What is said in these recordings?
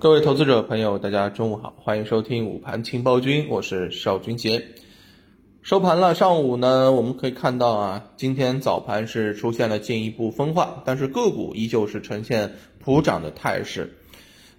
各位投资者朋友，大家中午好，欢迎收听午盘情报君，我是邵军杰。收盘了，上午呢，我们可以看到啊，今天早盘是出现了进一步分化，但是个股依旧是呈现普涨的态势。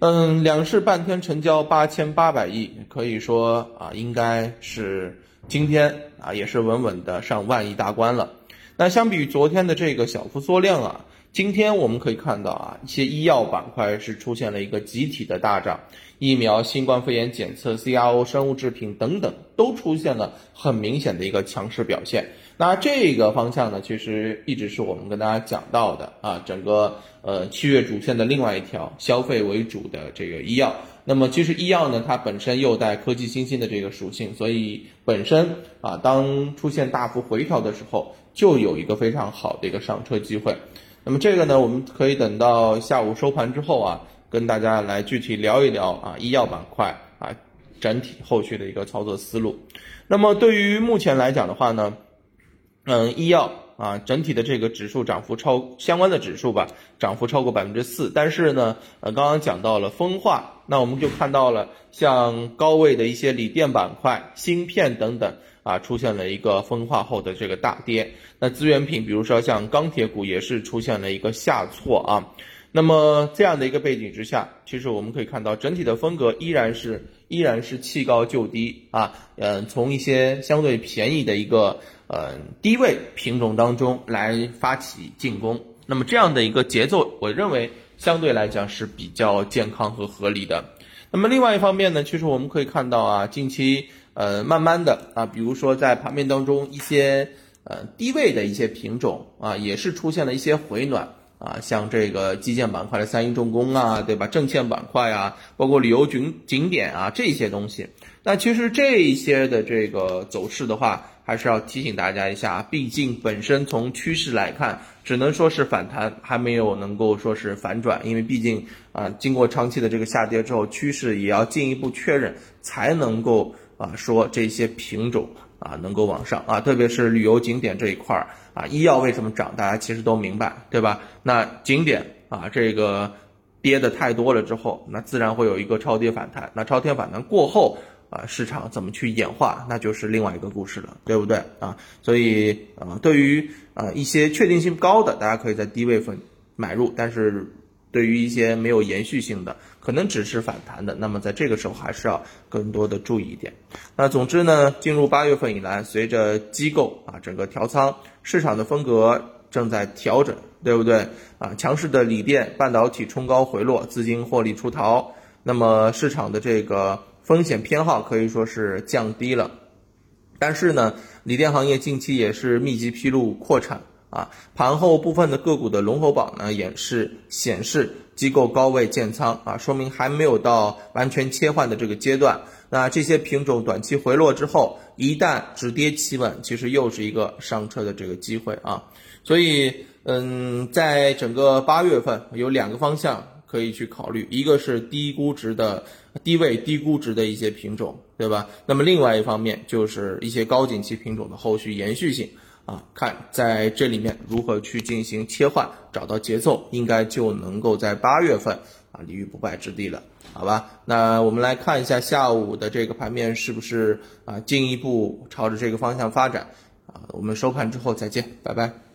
嗯，两市半天成交八千八百亿，可以说啊，应该是今天啊，也是稳稳的上万亿大关了。那相比于昨天的这个小幅缩量啊。今天我们可以看到啊，一些医药板块是出现了一个集体的大涨，疫苗、新冠肺炎检测、CRO、生物制品等等都出现了很明显的一个强势表现。那这个方向呢，其实一直是我们跟大家讲到的啊，整个呃七月主线的另外一条消费为主的这个医药。那么其实医药呢，它本身又带科技新兴的这个属性，所以本身啊，当出现大幅回调的时候，就有一个非常好的一个上车机会。那么这个呢，我们可以等到下午收盘之后啊，跟大家来具体聊一聊啊，医药板块啊，整体后续的一个操作思路。那么对于目前来讲的话呢，嗯，医药啊，整体的这个指数涨幅超相关的指数吧，涨幅超过百分之四。但是呢，呃，刚刚讲到了分化，那我们就看到了像高位的一些锂电板块、芯片等等。啊，出现了一个分化后的这个大跌。那资源品，比如说像钢铁股，也是出现了一个下挫啊。那么这样的一个背景之下，其实我们可以看到整体的风格依然是依然是弃高就低啊。嗯，从一些相对便宜的一个呃低位品种当中来发起进攻。那么这样的一个节奏，我认为相对来讲是比较健康和合理的。那么另外一方面呢，其实我们可以看到啊，近期。呃，慢慢的啊，比如说在盘面当中一些呃低位的一些品种啊，也是出现了一些回暖啊，像这个基建板块的三一重工啊，对吧？证券板块啊，包括旅游景景点啊这些东西。那其实这一些的这个走势的话，还是要提醒大家一下，毕竟本身从趋势来看，只能说是反弹，还没有能够说是反转，因为毕竟啊，经过长期的这个下跌之后，趋势也要进一步确认才能够。啊，说这些品种啊能够往上啊，特别是旅游景点这一块儿啊，医药为什么涨，大家其实都明白，对吧？那景点啊，这个跌的太多了之后，那自然会有一个超跌反弹。那超跌反弹过后啊，市场怎么去演化，那就是另外一个故事了，对不对啊？所以啊，对于啊一些确定性高的，大家可以在低位份买入，但是。对于一些没有延续性的，可能只是反弹的，那么在这个时候还是要更多的注意一点。那总之呢，进入八月份以来，随着机构啊整个调仓，市场的风格正在调整，对不对啊？强势的锂电、半导体冲高回落，资金获利出逃，那么市场的这个风险偏好可以说是降低了。但是呢，锂电行业近期也是密集披露扩产。啊，盘后部分的个股的龙头榜呢，也是显示机构高位建仓啊，说明还没有到完全切换的这个阶段。那这些品种短期回落之后，一旦止跌企稳，其实又是一个上车的这个机会啊。所以，嗯，在整个八月份有两个方向可以去考虑，一个是低估值的低位低估值的一些品种，对吧？那么另外一方面就是一些高景气品种的后续延续性。啊，看在这里面如何去进行切换，找到节奏，应该就能够在八月份啊立于不败之地了，好吧？那我们来看一下下午的这个盘面是不是啊进一步朝着这个方向发展啊？我们收盘之后再见，拜拜。